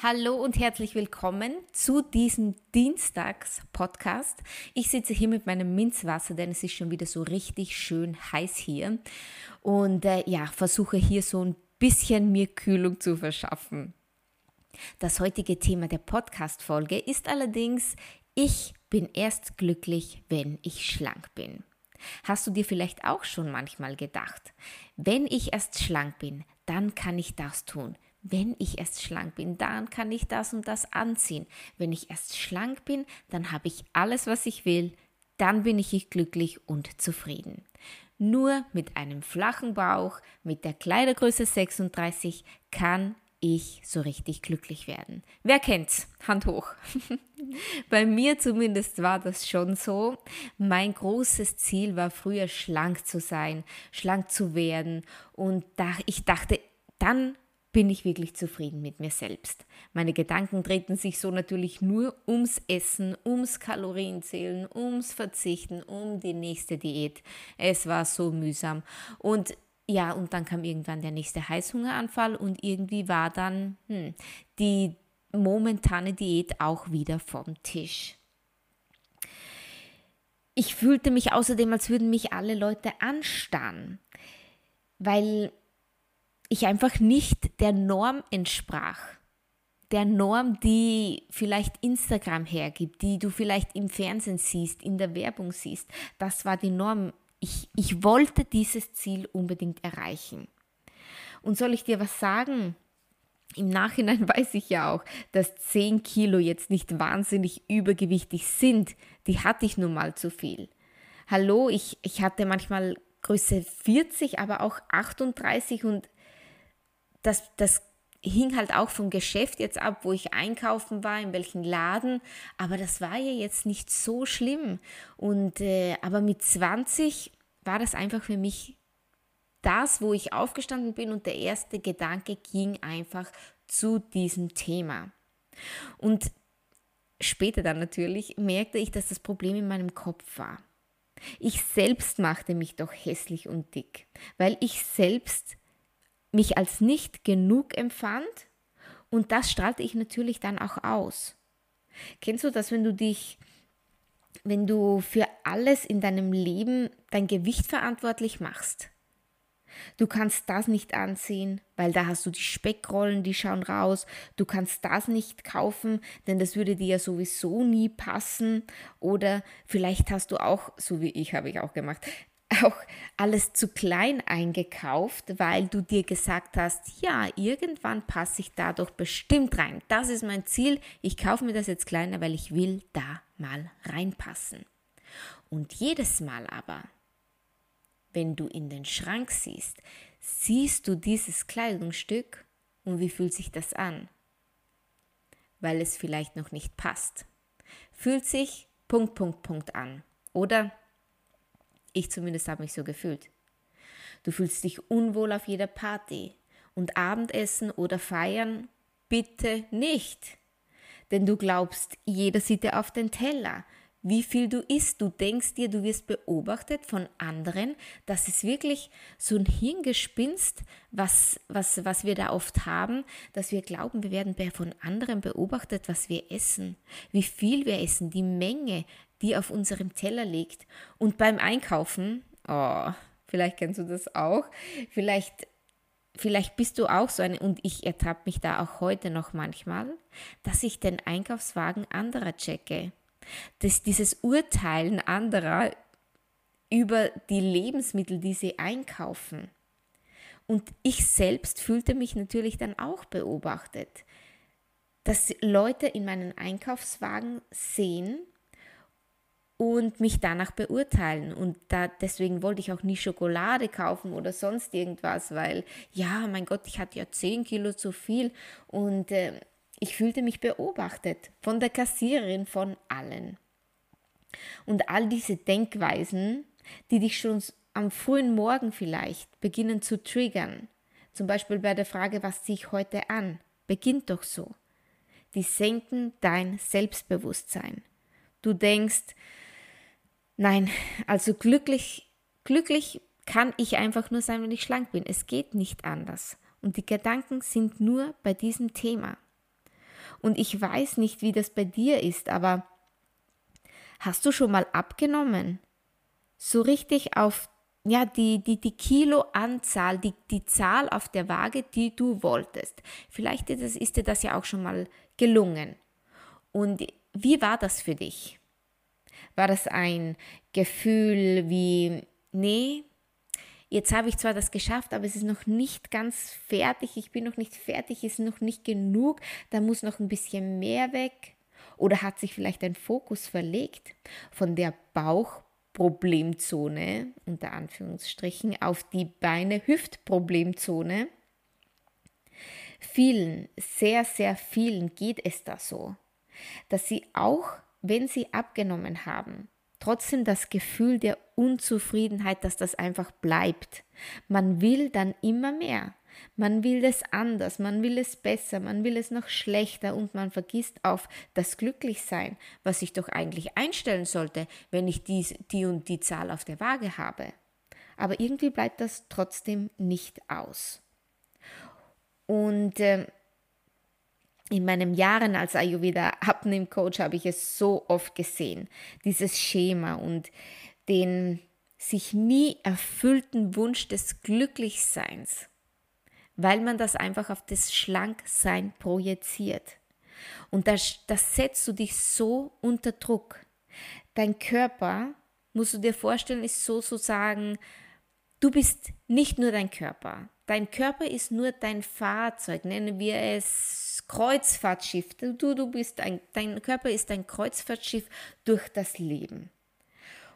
Hallo und herzlich willkommen zu diesem Dienstags-Podcast. Ich sitze hier mit meinem Minzwasser, denn es ist schon wieder so richtig schön heiß hier. Und äh, ja, versuche hier so ein bisschen mir Kühlung zu verschaffen. Das heutige Thema der Podcast-Folge ist allerdings, ich bin erst glücklich, wenn ich schlank bin. Hast du dir vielleicht auch schon manchmal gedacht, wenn ich erst schlank bin, dann kann ich das tun wenn ich erst schlank bin, dann kann ich das und das anziehen. Wenn ich erst schlank bin, dann habe ich alles, was ich will, dann bin ich glücklich und zufrieden. Nur mit einem flachen Bauch, mit der Kleidergröße 36 kann ich so richtig glücklich werden. Wer kennt's? Hand hoch. Bei mir zumindest war das schon so. Mein großes Ziel war früher schlank zu sein, schlank zu werden und da ich dachte, dann bin ich wirklich zufrieden mit mir selbst. Meine Gedanken drehten sich so natürlich nur ums Essen, ums Kalorienzählen, ums Verzichten, um die nächste Diät. Es war so mühsam. Und ja, und dann kam irgendwann der nächste Heißhungeranfall und irgendwie war dann hm, die momentane Diät auch wieder vom Tisch. Ich fühlte mich außerdem, als würden mich alle Leute anstarren, weil ich einfach nicht der Norm entsprach. Der Norm, die vielleicht Instagram hergibt, die du vielleicht im Fernsehen siehst, in der Werbung siehst. Das war die Norm. Ich, ich wollte dieses Ziel unbedingt erreichen. Und soll ich dir was sagen? Im Nachhinein weiß ich ja auch, dass 10 Kilo jetzt nicht wahnsinnig übergewichtig sind. Die hatte ich nun mal zu viel. Hallo, ich, ich hatte manchmal Größe 40, aber auch 38 und das, das hing halt auch vom Geschäft jetzt ab, wo ich einkaufen war, in welchem Laden. Aber das war ja jetzt nicht so schlimm. Und äh, aber mit 20 war das einfach für mich das, wo ich aufgestanden bin und der erste Gedanke ging einfach zu diesem Thema. Und später dann natürlich merkte ich, dass das Problem in meinem Kopf war. Ich selbst machte mich doch hässlich und dick, weil ich selbst mich als nicht genug empfand und das strahlte ich natürlich dann auch aus. Kennst du das, wenn du dich, wenn du für alles in deinem Leben dein Gewicht verantwortlich machst? Du kannst das nicht anziehen, weil da hast du die Speckrollen, die schauen raus. Du kannst das nicht kaufen, denn das würde dir ja sowieso nie passen. Oder vielleicht hast du auch, so wie ich habe ich auch gemacht, auch alles zu klein eingekauft, weil du dir gesagt hast, ja, irgendwann passe ich da doch bestimmt rein. Das ist mein Ziel. Ich kaufe mir das jetzt kleiner, weil ich will da mal reinpassen. Und jedes Mal aber, wenn du in den Schrank siehst, siehst du dieses Kleidungsstück und wie fühlt sich das an? Weil es vielleicht noch nicht passt. Fühlt sich Punkt, Punkt, Punkt an. Oder ich zumindest habe mich so gefühlt. Du fühlst dich unwohl auf jeder Party und Abendessen oder Feiern bitte nicht. Denn du glaubst, jeder sieht dir auf den Teller. Wie viel du isst, du denkst dir, du wirst beobachtet von anderen. Das ist wirklich so ein Hirngespinst, was, was, was wir da oft haben, dass wir glauben, wir werden von anderen beobachtet, was wir essen, wie viel wir essen, die Menge, die auf unserem Teller liegt. Und beim Einkaufen, oh, vielleicht kennst du das auch, vielleicht, vielleicht bist du auch so eine, und ich ertappe mich da auch heute noch manchmal, dass ich den Einkaufswagen anderer checke. Dass dieses Urteilen anderer über die Lebensmittel, die sie einkaufen. Und ich selbst fühlte mich natürlich dann auch beobachtet, dass Leute in meinen Einkaufswagen sehen, und mich danach beurteilen. Und da, deswegen wollte ich auch nie Schokolade kaufen oder sonst irgendwas, weil, ja, mein Gott, ich hatte ja 10 Kilo zu viel und äh, ich fühlte mich beobachtet von der Kassiererin, von allen. Und all diese Denkweisen, die dich schon am frühen Morgen vielleicht beginnen zu triggern, zum Beispiel bei der Frage, was ziehe ich heute an, beginnt doch so. Die senken dein Selbstbewusstsein. Du denkst, nein, also glücklich, glücklich kann ich einfach nur sein, wenn ich schlank bin. Es geht nicht anders. Und die Gedanken sind nur bei diesem Thema. Und ich weiß nicht, wie das bei dir ist, aber hast du schon mal abgenommen? So richtig auf ja, die, die, die Kiloanzahl, die, die Zahl auf der Waage, die du wolltest. Vielleicht ist, ist dir das ja auch schon mal gelungen. Und wie war das für dich? War das ein Gefühl wie, nee, jetzt habe ich zwar das geschafft, aber es ist noch nicht ganz fertig, ich bin noch nicht fertig, ist noch nicht genug, da muss noch ein bisschen mehr weg. Oder hat sich vielleicht ein Fokus verlegt von der Bauchproblemzone, unter Anführungsstrichen, auf die Beine-Hüftproblemzone? Vielen, sehr, sehr vielen geht es da so, dass sie auch, wenn sie abgenommen haben, trotzdem das Gefühl der Unzufriedenheit, dass das einfach bleibt. Man will dann immer mehr. Man will es anders, man will es besser, man will es noch schlechter und man vergisst auf das Glücklichsein, was ich doch eigentlich einstellen sollte, wenn ich dies, die und die Zahl auf der Waage habe. Aber irgendwie bleibt das trotzdem nicht aus. Und äh, in meinen Jahren als Ayurveda Abnehm-Coach habe ich es so oft gesehen, dieses Schema und den sich nie erfüllten Wunsch des Glücklichseins, weil man das einfach auf das Schlanksein projiziert. Und das, das setzt du dich so unter Druck. Dein Körper, musst du dir vorstellen, ist sozusagen, du bist nicht nur dein Körper. Dein Körper ist nur dein Fahrzeug, nennen wir es Kreuzfahrtschiff. Du, du bist ein, dein Körper ist ein Kreuzfahrtschiff durch das Leben.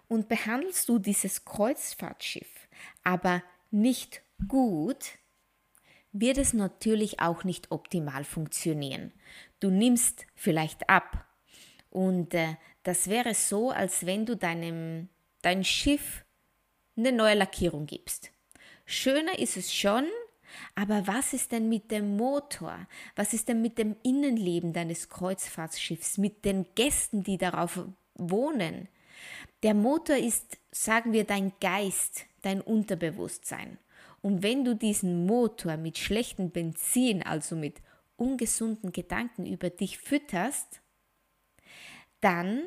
Und behandelst du dieses Kreuzfahrtschiff aber nicht gut, wird es natürlich auch nicht optimal funktionieren. Du nimmst vielleicht ab. Und äh, das wäre so, als wenn du deinem dein Schiff eine neue Lackierung gibst. Schöner ist es schon, aber was ist denn mit dem Motor? Was ist denn mit dem Innenleben deines Kreuzfahrtschiffs, mit den Gästen, die darauf wohnen? Der Motor ist, sagen wir, dein Geist, dein Unterbewusstsein. Und wenn du diesen Motor mit schlechtem Benzin, also mit ungesunden Gedanken über dich fütterst, dann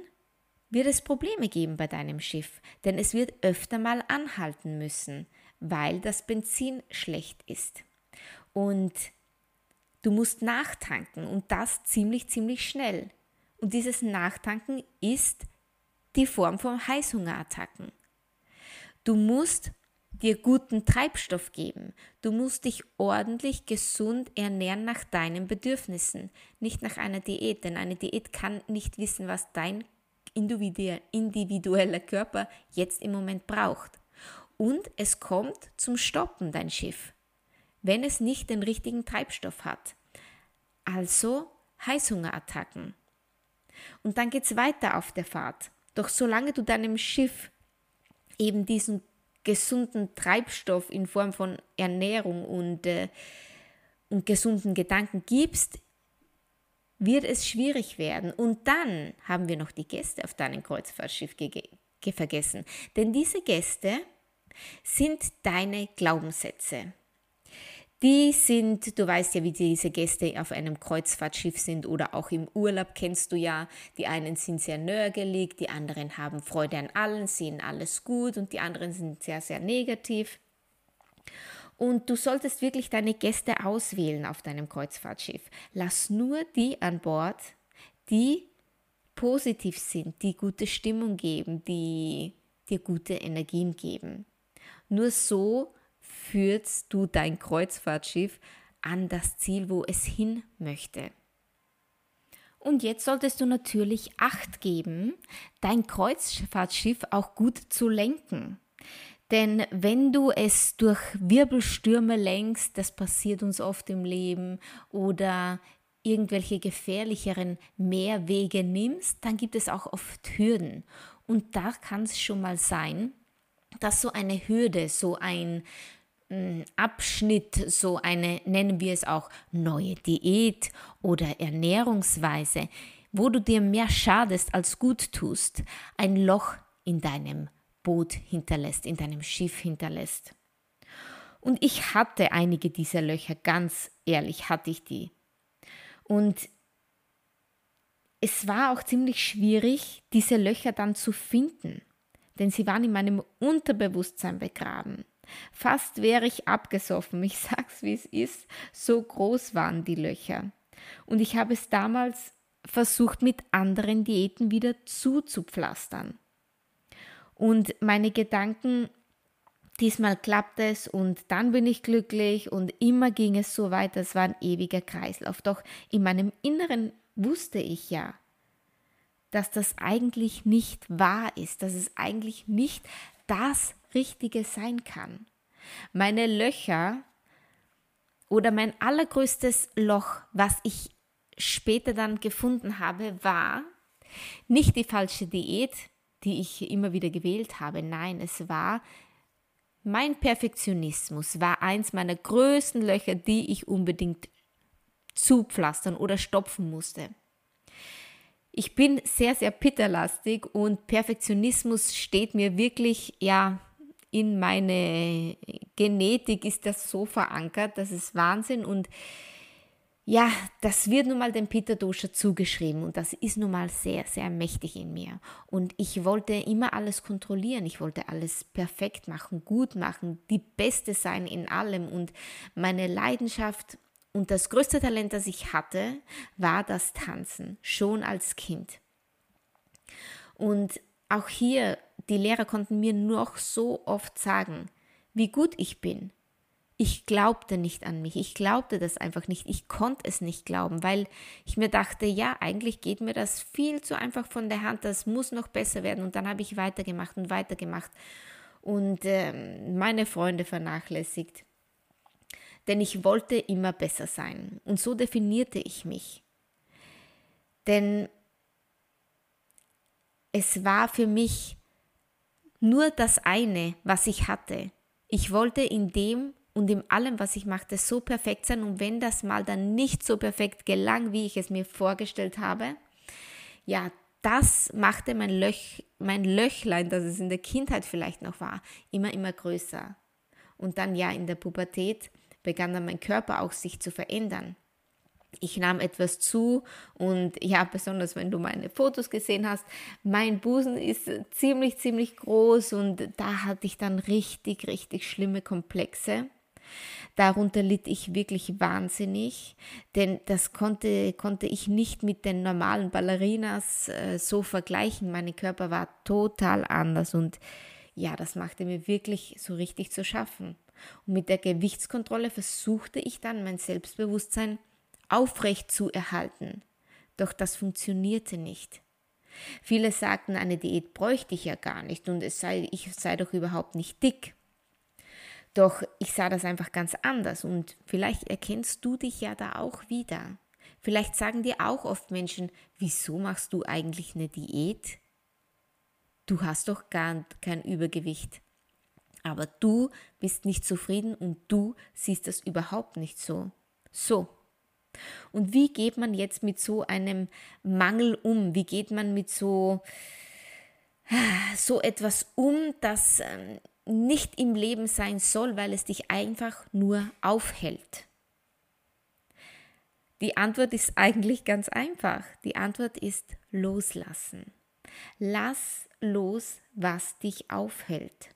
wird es Probleme geben bei deinem Schiff, denn es wird öfter mal anhalten müssen, weil das Benzin schlecht ist. Und du musst nachtanken und das ziemlich, ziemlich schnell. Und dieses Nachtanken ist die Form von Heißhungerattacken. Du musst dir guten Treibstoff geben. Du musst dich ordentlich gesund ernähren nach deinen Bedürfnissen, nicht nach einer Diät, denn eine Diät kann nicht wissen, was dein individueller Körper jetzt im Moment braucht und es kommt zum Stoppen, dein Schiff, wenn es nicht den richtigen Treibstoff hat. Also Heißhungerattacken. Und dann geht es weiter auf der Fahrt. Doch solange du deinem Schiff eben diesen gesunden Treibstoff in Form von Ernährung und, äh, und gesunden Gedanken gibst, wird es schwierig werden. Und dann haben wir noch die Gäste auf deinem Kreuzfahrtschiff vergessen. Denn diese Gäste sind deine Glaubenssätze. Die sind, du weißt ja, wie diese Gäste auf einem Kreuzfahrtschiff sind oder auch im Urlaub kennst du ja. Die einen sind sehr nörgelig, die anderen haben Freude an allen, sehen alles gut und die anderen sind sehr, sehr negativ. Und du solltest wirklich deine Gäste auswählen auf deinem Kreuzfahrtschiff. Lass nur die an Bord, die positiv sind, die gute Stimmung geben, die dir gute Energien geben. Nur so führst du dein Kreuzfahrtschiff an das Ziel, wo es hin möchte. Und jetzt solltest du natürlich Acht geben, dein Kreuzfahrtschiff auch gut zu lenken. Denn wenn du es durch Wirbelstürme lenkst, das passiert uns oft im Leben, oder irgendwelche gefährlicheren Mehrwege nimmst, dann gibt es auch oft Hürden. Und da kann es schon mal sein, dass so eine Hürde, so ein mm, Abschnitt, so eine, nennen wir es auch, neue Diät oder Ernährungsweise, wo du dir mehr schadest als gut tust, ein Loch in deinem Boot hinterlässt, in deinem Schiff hinterlässt. Und ich hatte einige dieser Löcher, ganz ehrlich hatte ich die. Und es war auch ziemlich schwierig, diese Löcher dann zu finden, denn sie waren in meinem Unterbewusstsein begraben. Fast wäre ich abgesoffen, ich sag's wie es ist, so groß waren die Löcher. Und ich habe es damals versucht, mit anderen Diäten wieder zuzupflastern. Und meine Gedanken diesmal klappt es und dann bin ich glücklich und immer ging es so weiter. Es war ein ewiger Kreislauf. Doch in meinem Inneren wusste ich ja, dass das eigentlich nicht wahr ist, dass es eigentlich nicht das Richtige sein kann. Meine Löcher oder mein allergrößtes Loch, was ich später dann gefunden habe, war nicht die falsche Diät, die ich immer wieder gewählt habe. Nein, es war mein Perfektionismus war eins meiner größten Löcher, die ich unbedingt zupflastern oder stopfen musste. Ich bin sehr, sehr pitterlastig und Perfektionismus steht mir wirklich, ja, in meine Genetik ist das so verankert, das ist Wahnsinn und ja, das wird nun mal dem Peter Dosha zugeschrieben und das ist nun mal sehr, sehr mächtig in mir. Und ich wollte immer alles kontrollieren, ich wollte alles perfekt machen, gut machen, die Beste sein in allem und meine Leidenschaft und das größte Talent, das ich hatte, war das Tanzen, schon als Kind. Und auch hier, die Lehrer konnten mir noch so oft sagen, wie gut ich bin, ich glaubte nicht an mich. Ich glaubte das einfach nicht. Ich konnte es nicht glauben, weil ich mir dachte, ja, eigentlich geht mir das viel zu einfach von der Hand. Das muss noch besser werden. Und dann habe ich weitergemacht und weitergemacht und äh, meine Freunde vernachlässigt. Denn ich wollte immer besser sein. Und so definierte ich mich. Denn es war für mich nur das eine, was ich hatte. Ich wollte in dem und in allem, was ich machte, so perfekt sein. Und wenn das mal dann nicht so perfekt gelang, wie ich es mir vorgestellt habe, ja, das machte mein, Löch, mein Löchlein, das es in der Kindheit vielleicht noch war, immer, immer größer. Und dann ja, in der Pubertät begann dann mein Körper auch sich zu verändern. Ich nahm etwas zu und ja, besonders wenn du meine Fotos gesehen hast, mein Busen ist ziemlich, ziemlich groß und da hatte ich dann richtig, richtig schlimme Komplexe. Darunter litt ich wirklich wahnsinnig, denn das konnte, konnte ich nicht mit den normalen Ballerinas äh, so vergleichen. Mein Körper war total anders und ja, das machte mir wirklich so richtig zu schaffen. Und mit der Gewichtskontrolle versuchte ich dann mein Selbstbewusstsein aufrecht zu erhalten. Doch das funktionierte nicht. Viele sagten, eine Diät bräuchte ich ja gar nicht und es sei, ich sei doch überhaupt nicht dick. Doch ich sah das einfach ganz anders und vielleicht erkennst du dich ja da auch wieder. Vielleicht sagen dir auch oft Menschen, wieso machst du eigentlich eine Diät? Du hast doch gar kein Übergewicht. Aber du bist nicht zufrieden und du siehst das überhaupt nicht so. So. Und wie geht man jetzt mit so einem Mangel um? Wie geht man mit so, so etwas um, das ähm, nicht im Leben sein soll, weil es dich einfach nur aufhält? Die Antwort ist eigentlich ganz einfach. Die Antwort ist loslassen. Lass los, was dich aufhält.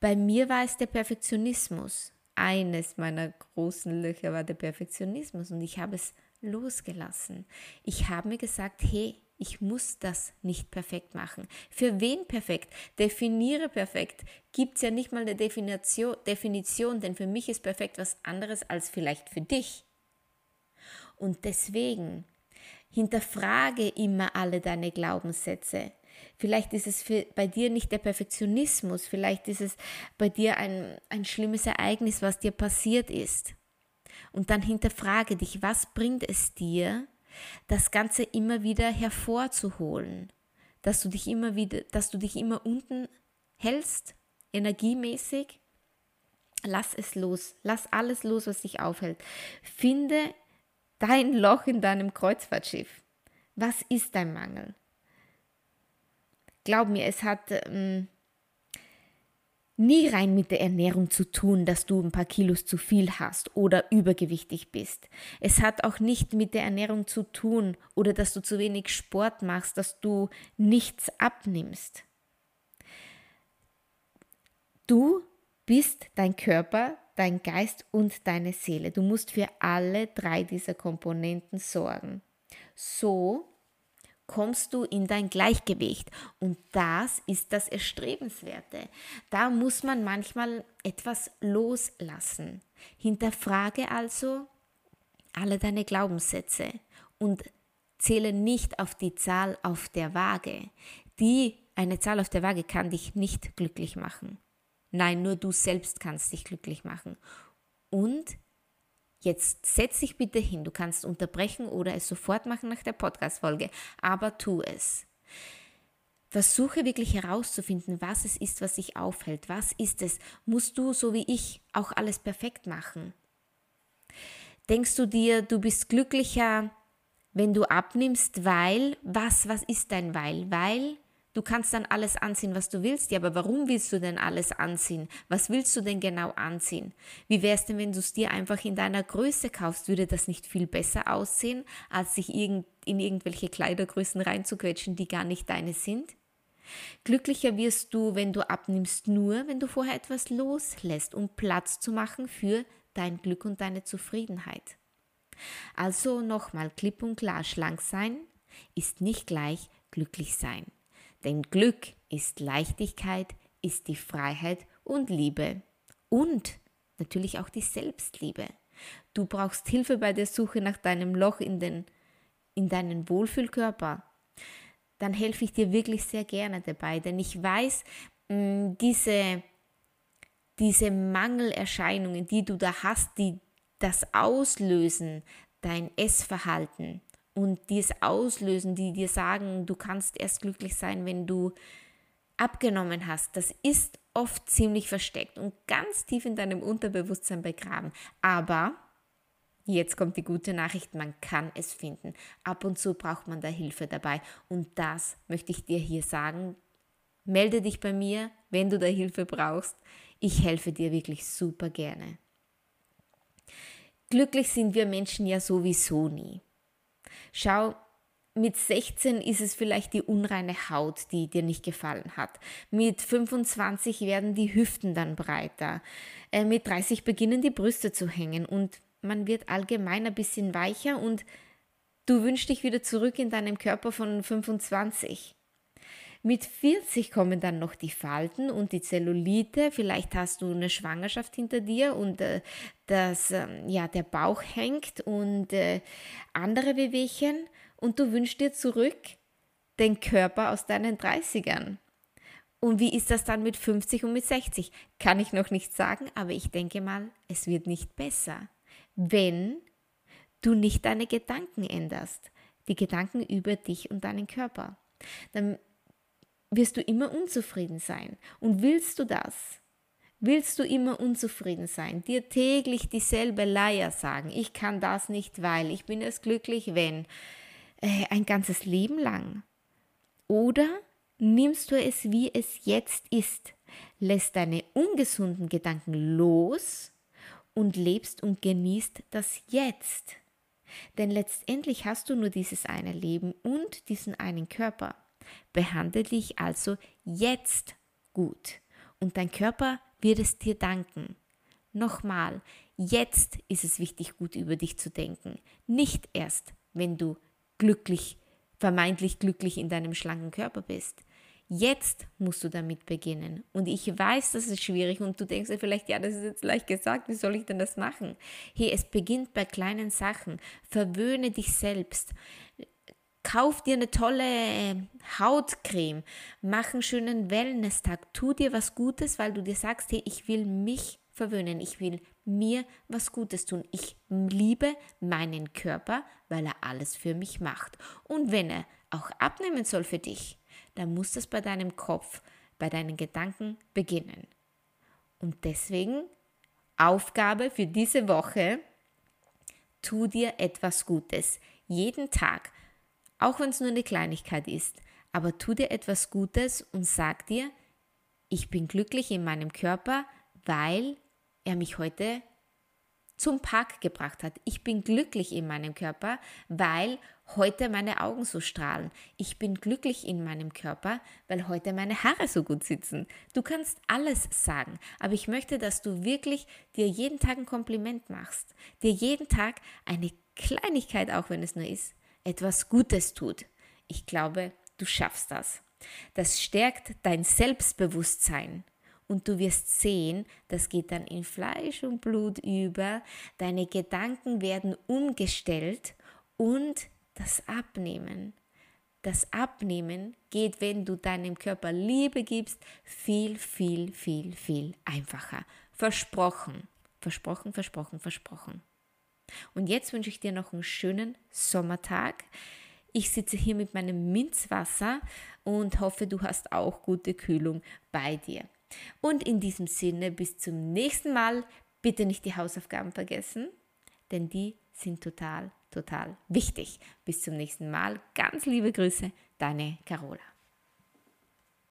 Bei mir war es der Perfektionismus. Eines meiner großen Löcher war der Perfektionismus und ich habe es losgelassen. Ich habe mir gesagt, hey, ich muss das nicht perfekt machen. Für wen perfekt? Definiere perfekt. Gibt es ja nicht mal eine Definition, Definition, denn für mich ist perfekt was anderes als vielleicht für dich. Und deswegen hinterfrage immer alle deine Glaubenssätze. Vielleicht ist es für, bei dir nicht der Perfektionismus, vielleicht ist es bei dir ein, ein schlimmes Ereignis, was dir passiert ist. Und dann hinterfrage dich, was bringt es dir, das Ganze immer wieder hervorzuholen, dass du dich immer wieder, dass du dich immer unten hältst, energiemäßig. Lass es los, lass alles los, was dich aufhält. Finde dein Loch in deinem Kreuzfahrtschiff. Was ist dein Mangel? Glaub mir, es hat ähm, nie rein mit der Ernährung zu tun, dass du ein paar Kilos zu viel hast oder übergewichtig bist. Es hat auch nicht mit der Ernährung zu tun oder dass du zu wenig Sport machst, dass du nichts abnimmst. Du bist dein Körper, dein Geist und deine Seele. Du musst für alle drei dieser Komponenten sorgen. So kommst du in dein Gleichgewicht. Und das ist das Erstrebenswerte. Da muss man manchmal etwas loslassen. Hinterfrage also alle deine Glaubenssätze und zähle nicht auf die Zahl auf der Waage. Die, eine Zahl auf der Waage kann dich nicht glücklich machen. Nein, nur du selbst kannst dich glücklich machen. Und Jetzt setz dich bitte hin. Du kannst unterbrechen oder es sofort machen nach der Podcast-Folge, aber tu es. Versuche wirklich herauszufinden, was es ist, was dich aufhält. Was ist es? Musst du, so wie ich, auch alles perfekt machen? Denkst du dir, du bist glücklicher, wenn du abnimmst, weil, was, was ist dein Weil? Weil Du kannst dann alles anziehen, was du willst. Ja, aber warum willst du denn alles anziehen? Was willst du denn genau anziehen? Wie wäre es denn, wenn du es dir einfach in deiner Größe kaufst? Würde das nicht viel besser aussehen, als sich in irgendwelche Kleidergrößen reinzuquetschen, die gar nicht deine sind? Glücklicher wirst du, wenn du abnimmst, nur wenn du vorher etwas loslässt, um Platz zu machen für dein Glück und deine Zufriedenheit. Also nochmal klipp und klar, schlank sein ist nicht gleich glücklich sein. Denn Glück ist Leichtigkeit, ist die Freiheit und Liebe. Und natürlich auch die Selbstliebe. Du brauchst Hilfe bei der Suche nach deinem Loch in, den, in deinen Wohlfühlkörper. Dann helfe ich dir wirklich sehr gerne dabei, denn ich weiß, mm, diese, diese Mangelerscheinungen, die du da hast, die das auslösen, dein Essverhalten, und die es auslösen, die dir sagen, du kannst erst glücklich sein, wenn du abgenommen hast, das ist oft ziemlich versteckt und ganz tief in deinem Unterbewusstsein begraben. Aber jetzt kommt die gute Nachricht, man kann es finden. Ab und zu braucht man da Hilfe dabei. Und das möchte ich dir hier sagen. Melde dich bei mir, wenn du da Hilfe brauchst. Ich helfe dir wirklich super gerne. Glücklich sind wir Menschen ja sowieso nie. Schau, mit 16 ist es vielleicht die unreine Haut, die dir nicht gefallen hat. Mit 25 werden die Hüften dann breiter. Äh, mit 30 beginnen die Brüste zu hängen und man wird allgemein ein bisschen weicher und du wünschst dich wieder zurück in deinem Körper von 25. Mit 40 kommen dann noch die Falten und die Zellulite. Vielleicht hast du eine Schwangerschaft hinter dir und äh, das, äh, ja, der Bauch hängt und äh, andere Wehwehchen. Und du wünschst dir zurück den Körper aus deinen 30ern. Und wie ist das dann mit 50 und mit 60? Kann ich noch nicht sagen, aber ich denke mal, es wird nicht besser, wenn du nicht deine Gedanken änderst. Die Gedanken über dich und deinen Körper. Dann wirst du immer unzufrieden sein. Und willst du das? Willst du immer unzufrieden sein, dir täglich dieselbe Leier sagen, ich kann das nicht, weil ich bin es glücklich, wenn, äh, ein ganzes Leben lang? Oder nimmst du es, wie es jetzt ist, lässt deine ungesunden Gedanken los und lebst und genießt das Jetzt? Denn letztendlich hast du nur dieses eine Leben und diesen einen Körper. Behandle dich also jetzt gut und dein Körper wird es dir danken. Nochmal, jetzt ist es wichtig, gut über dich zu denken. Nicht erst, wenn du glücklich, vermeintlich glücklich in deinem schlanken Körper bist. Jetzt musst du damit beginnen. Und ich weiß, das ist schwierig und du denkst dir vielleicht, ja, das ist jetzt leicht gesagt, wie soll ich denn das machen? Hey, es beginnt bei kleinen Sachen. Verwöhne dich selbst. Kauf dir eine tolle äh, Hautcreme, mach einen schönen Wellness-Tag, tu dir was Gutes, weil du dir sagst, hey, ich will mich verwöhnen. Ich will mir was Gutes tun. Ich liebe meinen Körper, weil er alles für mich macht. Und wenn er auch abnehmen soll für dich, dann muss das bei deinem Kopf, bei deinen Gedanken beginnen. Und deswegen Aufgabe für diese Woche, tu dir etwas Gutes. Jeden Tag, auch wenn es nur eine Kleinigkeit ist, aber tu dir etwas Gutes und sag dir, ich bin glücklich in meinem Körper, weil er mich heute zum Park gebracht hat. Ich bin glücklich in meinem Körper, weil heute meine Augen so strahlen. Ich bin glücklich in meinem Körper, weil heute meine Haare so gut sitzen. Du kannst alles sagen, aber ich möchte, dass du wirklich dir jeden Tag ein Kompliment machst, dir jeden Tag eine Kleinigkeit, auch wenn es nur ist, etwas Gutes tut. Ich glaube, du schaffst das. Das stärkt dein Selbstbewusstsein und du wirst sehen, das geht dann in Fleisch und Blut über, deine Gedanken werden umgestellt und das Abnehmen. Das Abnehmen geht, wenn du deinem Körper Liebe gibst, viel, viel, viel, viel einfacher. Versprochen, versprochen, versprochen, versprochen. Und jetzt wünsche ich dir noch einen schönen Sommertag. Ich sitze hier mit meinem Minzwasser und hoffe, du hast auch gute Kühlung bei dir. Und in diesem Sinne, bis zum nächsten Mal. Bitte nicht die Hausaufgaben vergessen, denn die sind total, total wichtig. Bis zum nächsten Mal. Ganz liebe Grüße, deine Carola.